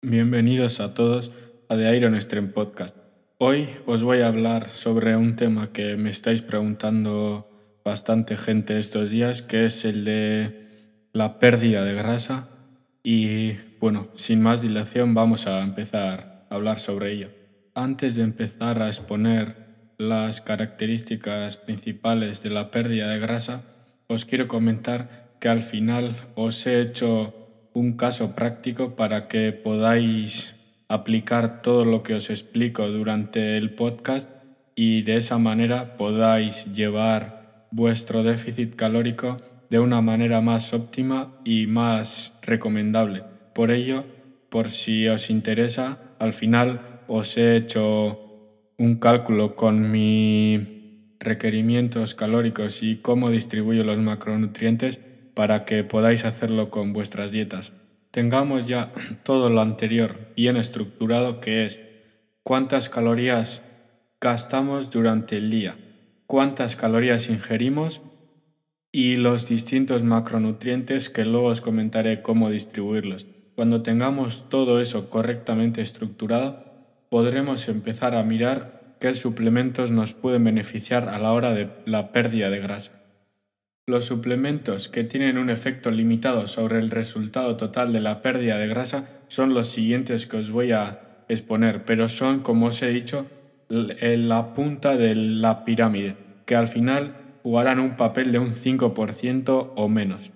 Bienvenidos a todos a The Iron Stream Podcast. Hoy os voy a hablar sobre un tema que me estáis preguntando bastante gente estos días, que es el de la pérdida de grasa. Y bueno, sin más dilación vamos a empezar a hablar sobre ello. Antes de empezar a exponer las características principales de la pérdida de grasa, os quiero comentar que al final os he hecho un caso práctico para que podáis aplicar todo lo que os explico durante el podcast y de esa manera podáis llevar vuestro déficit calórico de una manera más óptima y más recomendable. Por ello, por si os interesa, al final os he hecho un cálculo con mis requerimientos calóricos y cómo distribuyo los macronutrientes para que podáis hacerlo con vuestras dietas. Tengamos ya todo lo anterior bien estructurado que es cuántas calorías gastamos durante el día, cuántas calorías ingerimos y los distintos macronutrientes que luego os comentaré cómo distribuirlos. Cuando tengamos todo eso correctamente estructurado, podremos empezar a mirar qué suplementos nos pueden beneficiar a la hora de la pérdida de grasa. Los suplementos que tienen un efecto limitado sobre el resultado total de la pérdida de grasa son los siguientes que os voy a exponer, pero son, como os he dicho, la punta de la pirámide, que al final jugarán un papel de un 5% o menos.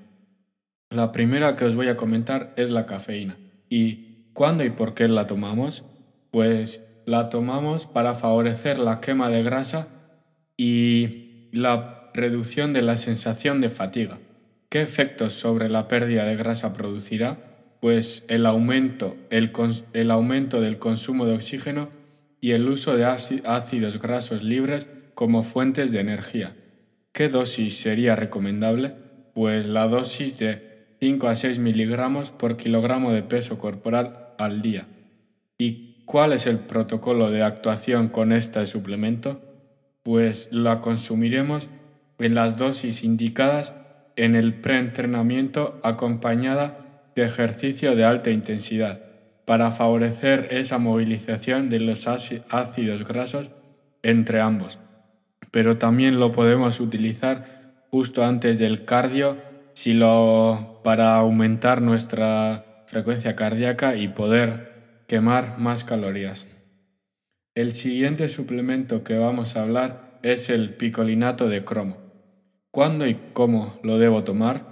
La primera que os voy a comentar es la cafeína. ¿Y cuándo y por qué la tomamos? Pues la tomamos para favorecer la quema de grasa y la reducción de la sensación de fatiga. ¿Qué efectos sobre la pérdida de grasa producirá? Pues el aumento, el, aumento del consumo de oxígeno y el uso de ácidos grasos libres como fuentes de energía. ¿Qué dosis sería recomendable? Pues la dosis de 5 a 6 miligramos por kilogramo de peso corporal al día. ¿Y cuál es el protocolo de actuación con este suplemento? Pues la consumiremos en las dosis indicadas en el preentrenamiento acompañada de ejercicio de alta intensidad para favorecer esa movilización de los ácidos grasos entre ambos. Pero también lo podemos utilizar justo antes del cardio si lo, para aumentar nuestra frecuencia cardíaca y poder quemar más calorías. El siguiente suplemento que vamos a hablar es el picolinato de cromo. ¿Cuándo y cómo lo debo tomar?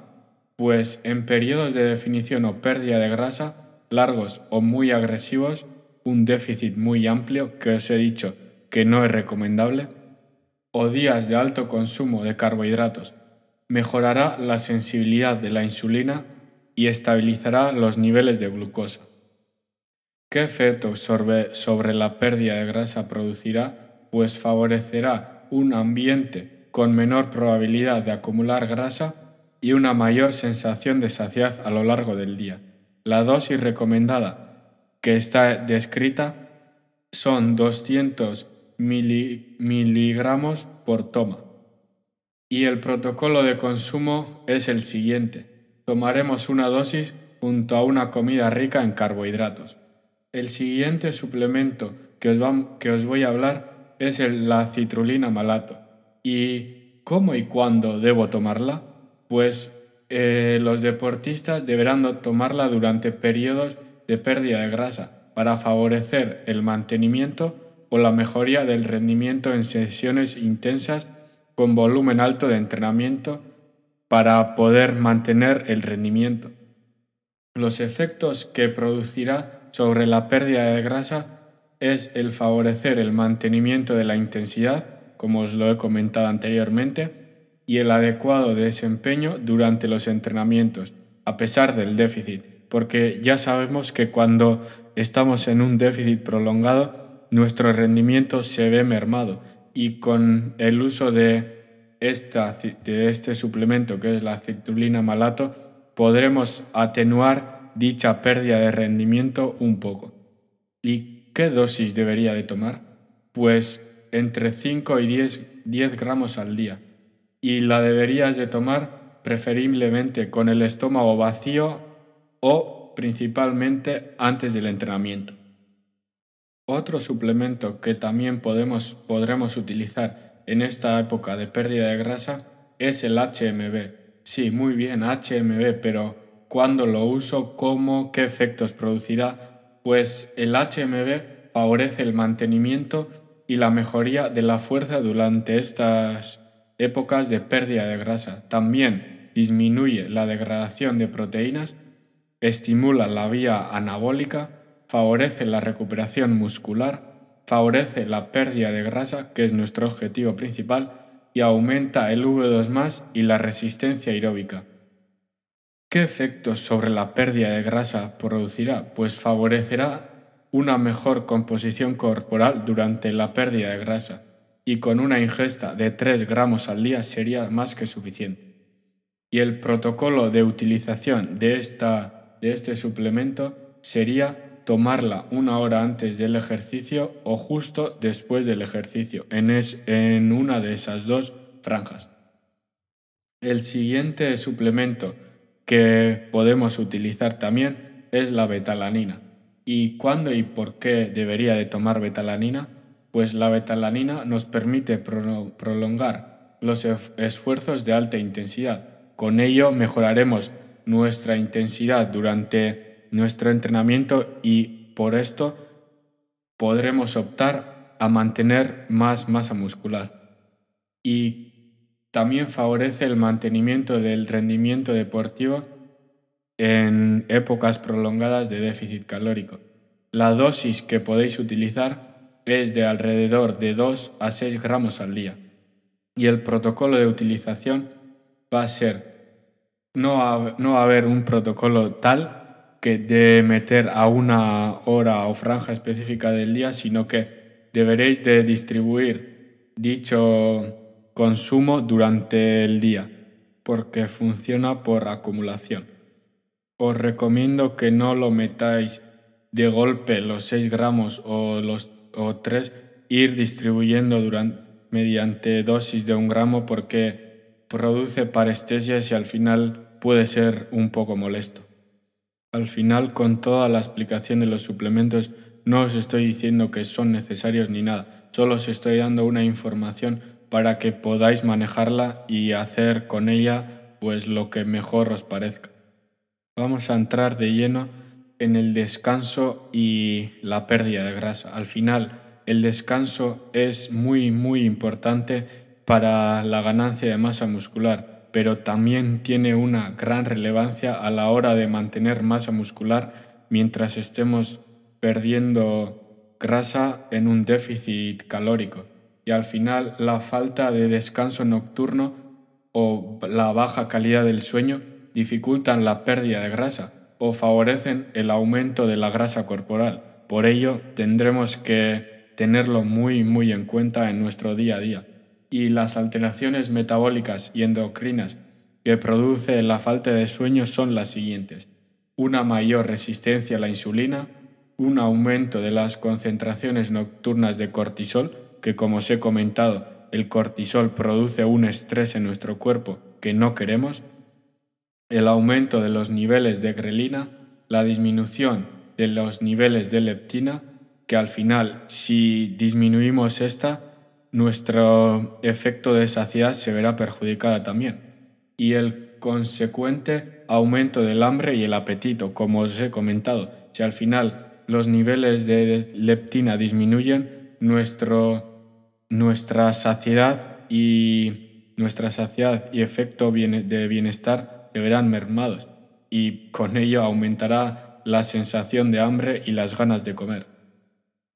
Pues en periodos de definición o pérdida de grasa largos o muy agresivos, un déficit muy amplio que os he dicho que no es recomendable, o días de alto consumo de carbohidratos, mejorará la sensibilidad de la insulina y estabilizará los niveles de glucosa. ¿Qué efecto sobre, sobre la pérdida de grasa producirá? Pues favorecerá un ambiente con menor probabilidad de acumular grasa y una mayor sensación de saciedad a lo largo del día. La dosis recomendada que está descrita son 200 miligramos por toma. Y el protocolo de consumo es el siguiente. Tomaremos una dosis junto a una comida rica en carbohidratos. El siguiente suplemento que os, voy a hablar es la citrulina malato ¿Y cómo y cuándo debo tomarla? Pues eh, los deportistas deberán tomarla durante periodos de pérdida de grasa para favorecer el mantenimiento o la mejoría del rendimiento en sesiones intensas con volumen alto de entrenamiento para poder mantener el rendimiento. Los efectos que producirá sobre la pérdida de grasa es el favorecer el mantenimiento de la intensidad, como os lo he comentado anteriormente, y el adecuado desempeño durante los entrenamientos, a pesar del déficit, porque ya sabemos que cuando estamos en un déficit prolongado, nuestro rendimiento se ve mermado y con el uso de, esta, de este suplemento que es la citrulina malato, podremos atenuar dicha pérdida de rendimiento un poco. ¿Y qué dosis debería de tomar? Pues entre 5 y 10, 10 gramos al día y la deberías de tomar preferiblemente con el estómago vacío o principalmente antes del entrenamiento. Otro suplemento que también podemos, podremos utilizar en esta época de pérdida de grasa es el HMB. Sí, muy bien, HMB, pero ¿cuándo lo uso? ¿Cómo? ¿Qué efectos producirá? Pues el HMB favorece el mantenimiento y la mejoría de la fuerza durante estas épocas de pérdida de grasa. También disminuye la degradación de proteínas, estimula la vía anabólica, favorece la recuperación muscular, favorece la pérdida de grasa, que es nuestro objetivo principal, y aumenta el V2 y la resistencia aeróbica. ¿Qué efectos sobre la pérdida de grasa producirá? Pues favorecerá una mejor composición corporal durante la pérdida de grasa y con una ingesta de 3 gramos al día sería más que suficiente. Y el protocolo de utilización de, esta, de este suplemento sería tomarla una hora antes del ejercicio o justo después del ejercicio, en, en una de esas dos franjas. El siguiente suplemento que podemos utilizar también es la betalanina. ¿Y cuándo y por qué debería de tomar betalanina? Pues la betalanina nos permite prolongar los esfuerzos de alta intensidad. Con ello mejoraremos nuestra intensidad durante nuestro entrenamiento y por esto podremos optar a mantener más masa muscular. Y también favorece el mantenimiento del rendimiento deportivo en épocas prolongadas de déficit calórico. La dosis que podéis utilizar es de alrededor de 2 a 6 gramos al día y el protocolo de utilización va a ser no, no va a haber un protocolo tal que de meter a una hora o franja específica del día, sino que deberéis de distribuir dicho consumo durante el día, porque funciona por acumulación. Os recomiendo que no lo metáis de golpe los 6 gramos o los o 3, ir distribuyendo durante, mediante dosis de un gramo porque produce parestesias y al final puede ser un poco molesto. Al final, con toda la explicación de los suplementos, no os estoy diciendo que son necesarios ni nada, solo os estoy dando una información para que podáis manejarla y hacer con ella pues lo que mejor os parezca. Vamos a entrar de lleno en el descanso y la pérdida de grasa. Al final, el descanso es muy muy importante para la ganancia de masa muscular pero también tiene una gran relevancia a la hora de mantener masa muscular mientras estemos perdiendo grasa en un déficit calórico. Y al final la falta de descanso nocturno o la baja calidad del sueño dificultan la pérdida de grasa o favorecen el aumento de la grasa corporal. Por ello tendremos que tenerlo muy muy en cuenta en nuestro día a día y las alteraciones metabólicas y endocrinas que produce la falta de sueño son las siguientes. Una mayor resistencia a la insulina, un aumento de las concentraciones nocturnas de cortisol, que como os he comentado, el cortisol produce un estrés en nuestro cuerpo que no queremos, el aumento de los niveles de grelina, la disminución de los niveles de leptina, que al final si disminuimos esta, nuestro efecto de saciedad se verá perjudicada también. Y el consecuente aumento del hambre y el apetito, como os he comentado. Si al final los niveles de leptina disminuyen, nuestro, nuestra saciedad y nuestra saciedad y efecto de bienestar se verán mermados y con ello aumentará la sensación de hambre y las ganas de comer.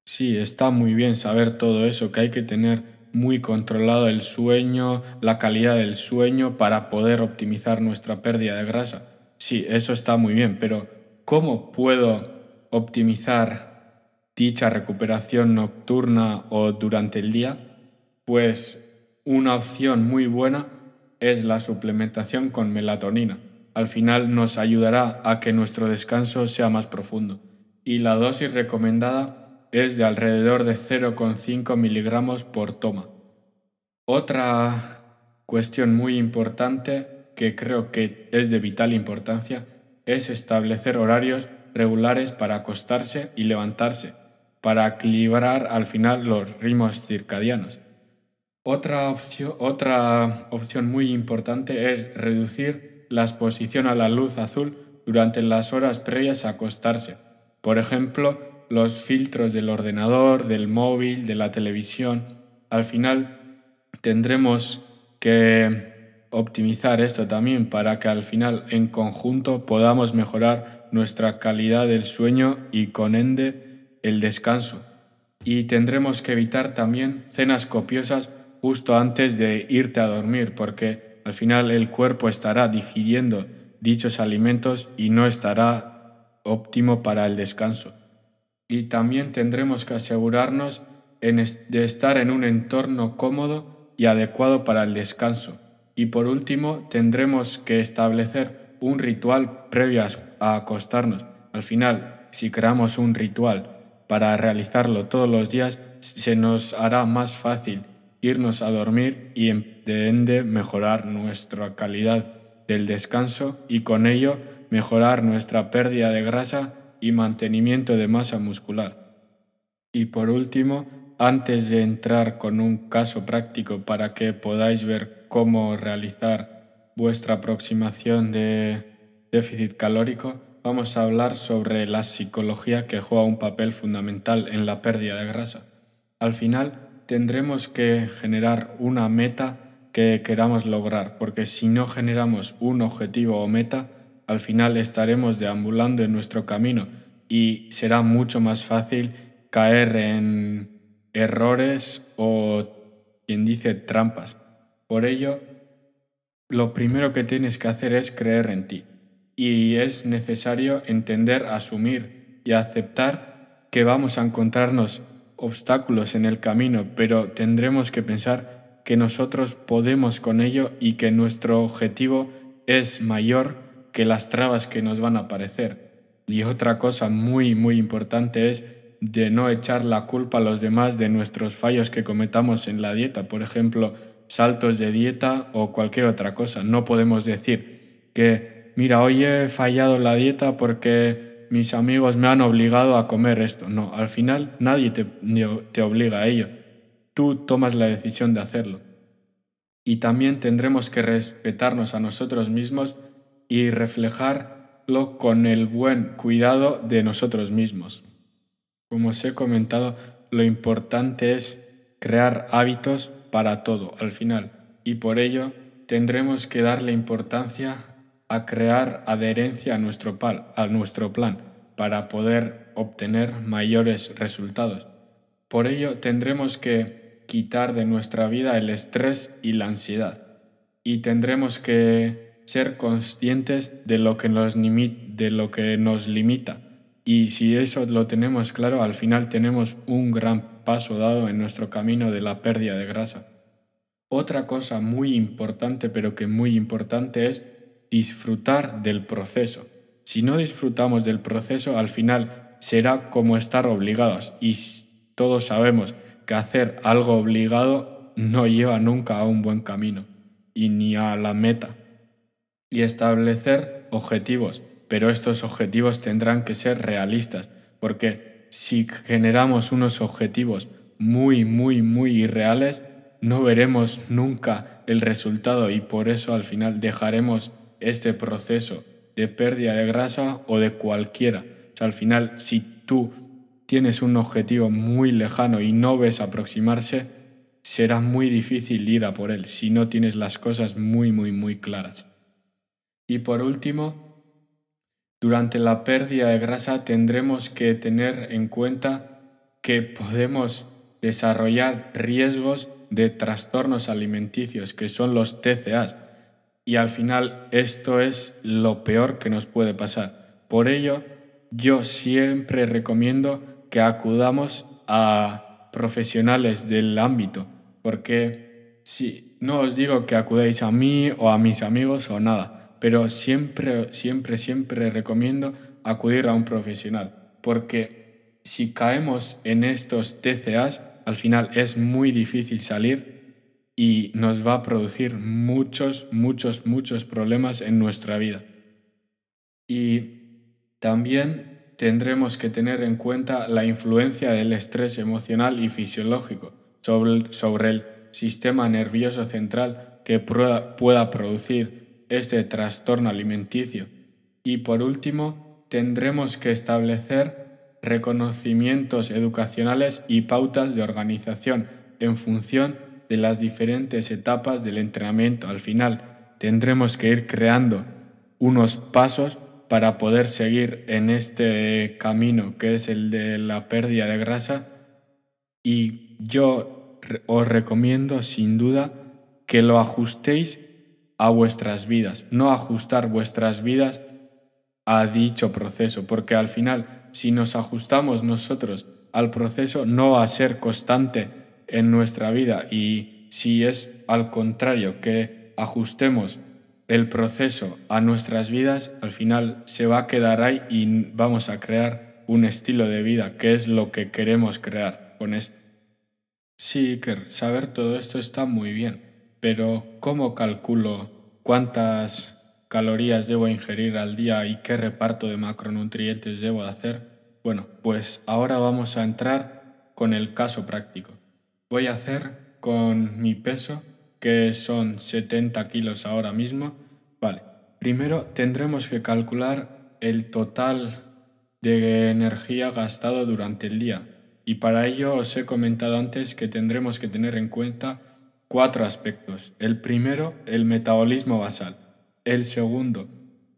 Sí, está muy bien saber todo eso, que hay que tener muy controlado el sueño, la calidad del sueño para poder optimizar nuestra pérdida de grasa. Sí, eso está muy bien, pero ¿cómo puedo optimizar dicha recuperación nocturna o durante el día? Pues una opción muy buena es la suplementación con melatonina. Al final nos ayudará a que nuestro descanso sea más profundo. Y la dosis recomendada es de alrededor de 0,5 miligramos por toma. Otra cuestión muy importante que creo que es de vital importancia es establecer horarios regulares para acostarse y levantarse, para equilibrar al final los ritmos circadianos. Otra opción, otra opción muy importante es reducir la exposición a la luz azul durante las horas previas a acostarse. Por ejemplo, los filtros del ordenador, del móvil, de la televisión. Al final tendremos que optimizar esto también para que al final en conjunto podamos mejorar nuestra calidad del sueño y con ende el descanso. Y tendremos que evitar también cenas copiosas justo antes de irte a dormir porque al final el cuerpo estará digiriendo dichos alimentos y no estará óptimo para el descanso. Y también tendremos que asegurarnos de estar en un entorno cómodo y adecuado para el descanso. Y por último, tendremos que establecer un ritual previo a acostarnos. Al final, si creamos un ritual para realizarlo todos los días, se nos hará más fácil irnos a dormir y de ende mejorar nuestra calidad del descanso y con ello mejorar nuestra pérdida de grasa y mantenimiento de masa muscular. Y por último, antes de entrar con un caso práctico para que podáis ver cómo realizar vuestra aproximación de déficit calórico, vamos a hablar sobre la psicología que juega un papel fundamental en la pérdida de grasa. Al final, tendremos que generar una meta que queramos lograr, porque si no generamos un objetivo o meta, al final estaremos deambulando en nuestro camino y será mucho más fácil caer en errores o, quien dice, trampas. Por ello, lo primero que tienes que hacer es creer en ti y es necesario entender, asumir y aceptar que vamos a encontrarnos obstáculos en el camino, pero tendremos que pensar que nosotros podemos con ello y que nuestro objetivo es mayor que las trabas que nos van a aparecer. Y otra cosa muy, muy importante es de no echar la culpa a los demás de nuestros fallos que cometamos en la dieta, por ejemplo, saltos de dieta o cualquier otra cosa. No podemos decir que, mira, hoy he fallado la dieta porque mis amigos me han obligado a comer esto. No, al final nadie te, te obliga a ello tú tomas la decisión de hacerlo. Y también tendremos que respetarnos a nosotros mismos y reflejarlo con el buen cuidado de nosotros mismos. Como os he comentado, lo importante es crear hábitos para todo al final y por ello tendremos que darle importancia a crear adherencia a nuestro, plan para poder obtener mayores resultados. Por ello tendremos que quitar de nuestra vida el estrés y la ansiedad. Y tendremos que ser conscientes de lo que nos, de lo que nos limita. Y si eso lo tenemos claro, al final tenemos un gran paso dado en nuestro camino de la pérdida de grasa. Otra cosa muy importante, pero que muy importante, es disfrutar del proceso. Si no disfrutamos del proceso, al final será como estar obligados. Y todos sabemos que hacer algo obligado no lleva nunca a un buen camino y ni a la meta. Y establecer objetivos, pero estos objetivos tendrán que ser realistas, porque si generamos unos objetivos muy, muy, muy irreales, no veremos nunca el resultado y por eso al final dejaremos este proceso de pérdida de grasa o de cualquiera. al final, si tú tienes un objetivo muy lejano y no ves aproximarse, será muy difícil ir a por él si no tienes las cosas muy, muy, muy claras. Y por último, durante la pérdida de grasa tendremos que tener en cuenta que podemos desarrollar riesgos de trastornos alimenticios, que son los TCAs, y al final esto es lo peor que nos puede pasar. Por ello, yo siempre recomiendo que acudamos a profesionales del ámbito, porque si no os digo que acudáis a mí o a mis amigos o nada, pero siempre, siempre, siempre recomiendo acudir a un profesional, porque si caemos en estos TCAs, al final es muy difícil salir y nos va a producir muchos, muchos, muchos problemas en nuestra vida. Y también tendremos que tener en cuenta la influencia del estrés emocional y fisiológico sobre, el sistema nervioso central que pueda producir este trastorno alimenticio. Y por último, tendremos que establecer reconocimientos educacionales y pautas de organización en función de las diferentes etapas del entrenamiento. Al final, tendremos que ir creando unos pasos para poder seguir en este camino que es el de la pérdida de grasa y yo os recomiendo sin duda que lo ajustéis a vuestras vidas, no ajustar vuestras vidas a dicho proceso, porque al final si nos ajustamos nosotros al proceso no va a ser constante en nuestra vida y si es al contrario que ajustemos el proceso a nuestras vidas, al final se va a quedar ahí y vamos a crear un estilo de vida, que es lo que queremos crear con esto. Sí, Iker, saber todo esto está muy bien, pero ¿cómo calculo cuántas calorías debo ingerir al día y qué reparto de macronutrientes debo hacer? Bueno, pues ahora vamos a entrar con el caso práctico. Voy a hacer con mi peso que son 70 kilos ahora mismo. Vale, primero tendremos que calcular el total de energía gastado durante el día. Y para ello os he comentado antes que tendremos que tener en cuenta cuatro aspectos. El primero, el metabolismo basal. El segundo,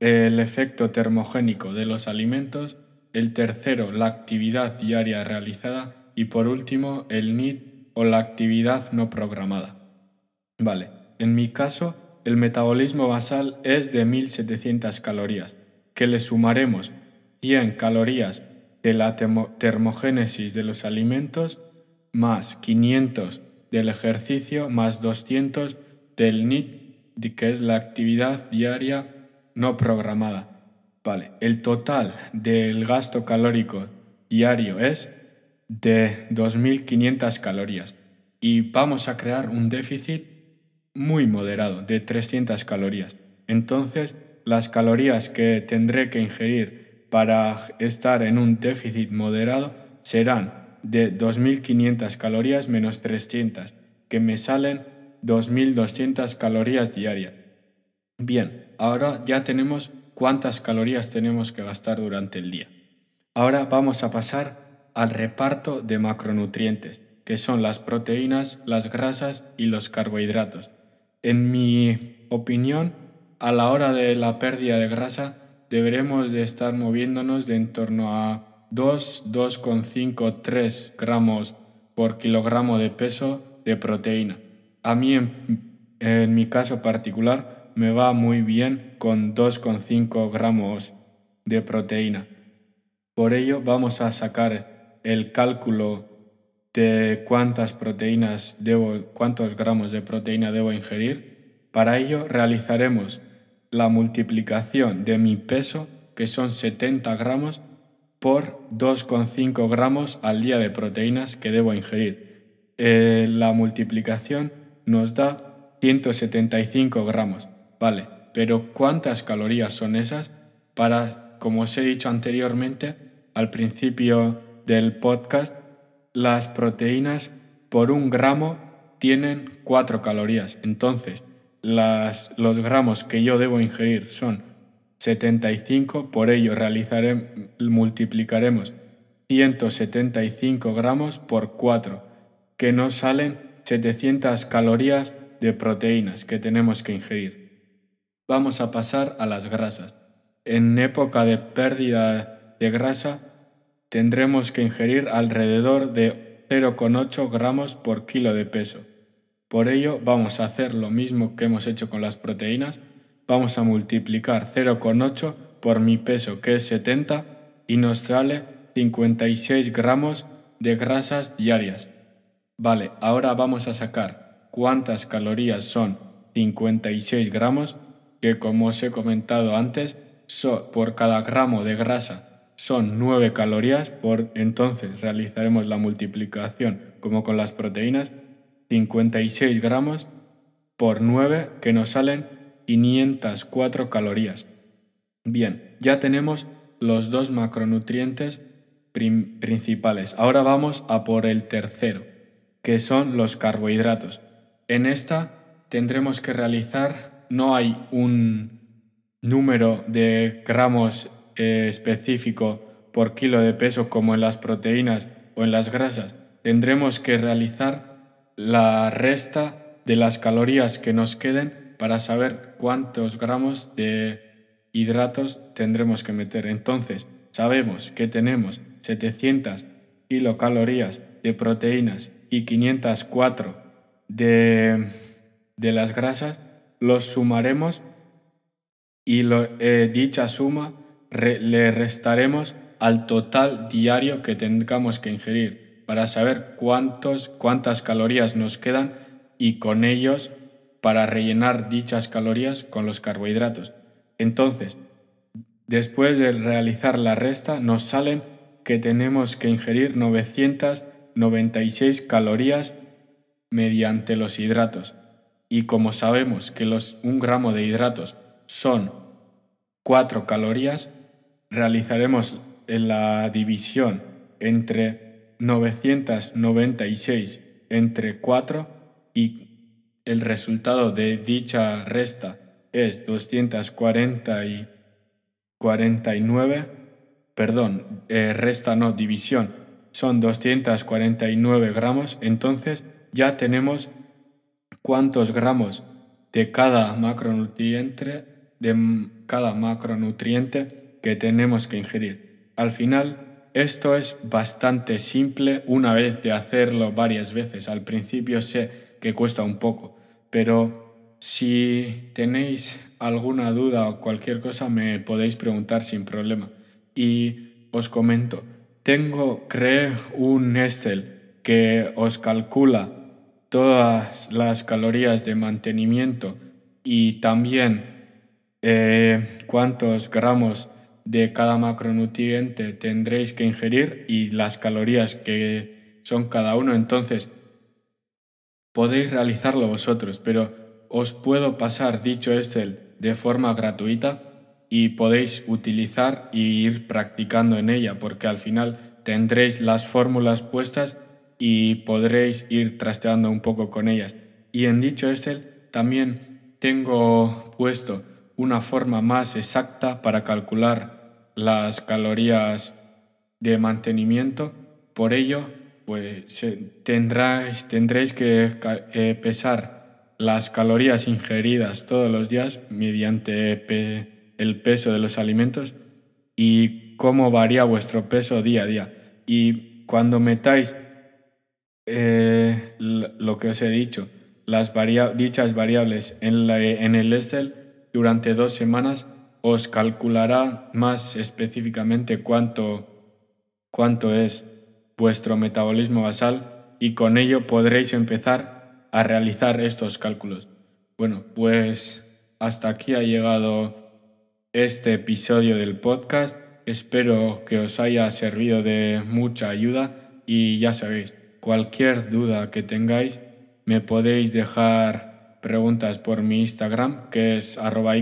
el efecto termogénico de los alimentos. El tercero, la actividad diaria realizada. Y por último, el NIT o la actividad no programada. Vale, en mi caso, el metabolismo basal es de 1700 calorías, que le sumaremos 100 calorías de la termogénesis de los alimentos, más 500 del ejercicio, más 200 del NIT, que es la actividad diaria no programada. Vale, el total del gasto calórico diario es de 2.500 calorías y vamos a crear un déficit muy moderado, de 300 calorías. Entonces, las calorías que tendré que ingerir para estar en un déficit moderado serán de 2.500 calorías menos 300, que me salen 2.200 calorías diarias. Bien, ahora ya tenemos cuántas calorías tenemos que gastar durante el día. Ahora vamos a pasar al reparto de macronutrientes, que son las proteínas, las grasas y los carbohidratos. En mi opinión, a la hora de la pérdida de grasa, deberemos de estar moviéndonos de en torno a 2, 2,5, 3 gramos por kilogramo de peso de proteína. A mí, en, en mi caso particular, me va muy bien con 2,5 gramos de proteína. Por ello, vamos a sacar el cálculo de cuántas proteínas debo, cuántos gramos de proteína debo ingerir. Para ello realizaremos la multiplicación de mi peso, que son 70 gramos, por 2,5 gramos al día de proteínas que debo ingerir. Eh, la multiplicación nos da 175 gramos. Vale, pero ¿cuántas calorías son esas? Para, como os he dicho anteriormente, al principio del podcast, las proteínas por un gramo tienen 4 calorías. Entonces, las, los gramos que yo debo ingerir son 75, por ello realizaré, multiplicaremos 175 gramos por 4, que nos salen 700 calorías de proteínas que tenemos que ingerir. Vamos a pasar a las grasas. En época de pérdida de grasa, tendremos que ingerir alrededor de 0,8 gramos por kilo de peso. Por ello vamos a hacer lo mismo que hemos hecho con las proteínas, vamos a multiplicar 0,8 por mi peso que es 70 y nos sale 56 gramos de grasas diarias. Vale, ahora vamos a sacar cuántas calorías son 56 gramos, que como os he comentado antes, por cada gramo de grasa son 9 calorías, por entonces realizaremos la multiplicación como con las proteínas, 56 gramos por 9 que nos salen 504 calorías. Bien, ya tenemos los dos macronutrientes principales. Ahora vamos a por el tercero, que son los carbohidratos. En esta tendremos que realizar, no hay un número de gramos eh, específico por kilo de peso como en las proteínas o en las grasas. Tendremos que realizar la resta de las calorías que nos queden para saber cuántos gramos de hidratos tendremos que meter. Entonces, sabemos que tenemos 700 kilocalorías de proteínas y 504 de, de las grasas, los sumaremos y eh, dicha suma le restaremos al total diario que tengamos que ingerir para saber cuántos, cuántas calorías nos quedan y con ellos para rellenar dichas calorías con los carbohidratos. Entonces, después de realizar la resta, nos salen que tenemos que ingerir 996 calorías mediante los hidratos. Y como sabemos que los, un gramo de hidratos son 4 calorías, realizaremos la división entre 996 entre 4 y el resultado de dicha resta es 240 y 49, perdón, eh, resta no, división, son 249 gramos, entonces ya tenemos cuántos gramos de cada macronutriente, de cada macronutriente que tenemos que ingerir. Al final, esto es bastante simple una vez de hacerlo varias veces. Al principio sé que cuesta un poco, pero si tenéis alguna duda o cualquier cosa me podéis preguntar sin problema. Y os comento, tengo, creé un Excel que os calcula todas las calorías de mantenimiento y también eh, cuántos gramos de cada macronutriente tendréis que ingerir y las calorías que son cada uno. Entonces, podéis realizarlo vosotros, pero os puedo pasar dicho Excel de forma gratuita y podéis utilizar y ir practicando en ella porque al final tendréis las fórmulas puestas y podréis ir trasteando un poco con ellas. Y en dicho Excel también tengo puesto una forma más exacta para calcular las calorías de mantenimiento. Por ello, pues tendréis, que eh, pesar las calorías ingeridas todos los días mediante el peso de los alimentos y cómo varía vuestro peso día a día. Y cuando metáis eh, lo que os he dicho, las dichas variables en, en el Excel durante dos semanas, os calculará más específicamente cuánto, cuánto es vuestro metabolismo basal y con ello podréis empezar a realizar estos cálculos. Bueno, pues hasta aquí ha llegado este episodio del podcast. Espero que os haya servido de mucha ayuda y ya sabéis, cualquier duda que tengáis me podéis dejar preguntas por mi Instagram que es arroba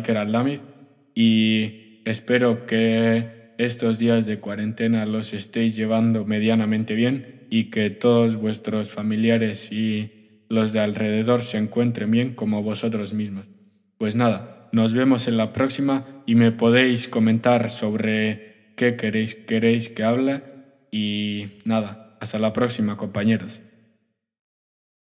y espero que estos días de cuarentena los estéis llevando medianamente bien y que todos vuestros familiares y los de alrededor se encuentren bien como vosotros mismos. Pues nada, nos vemos en la próxima y me podéis comentar sobre qué queréis, queréis que hable y nada, hasta la próxima compañeros.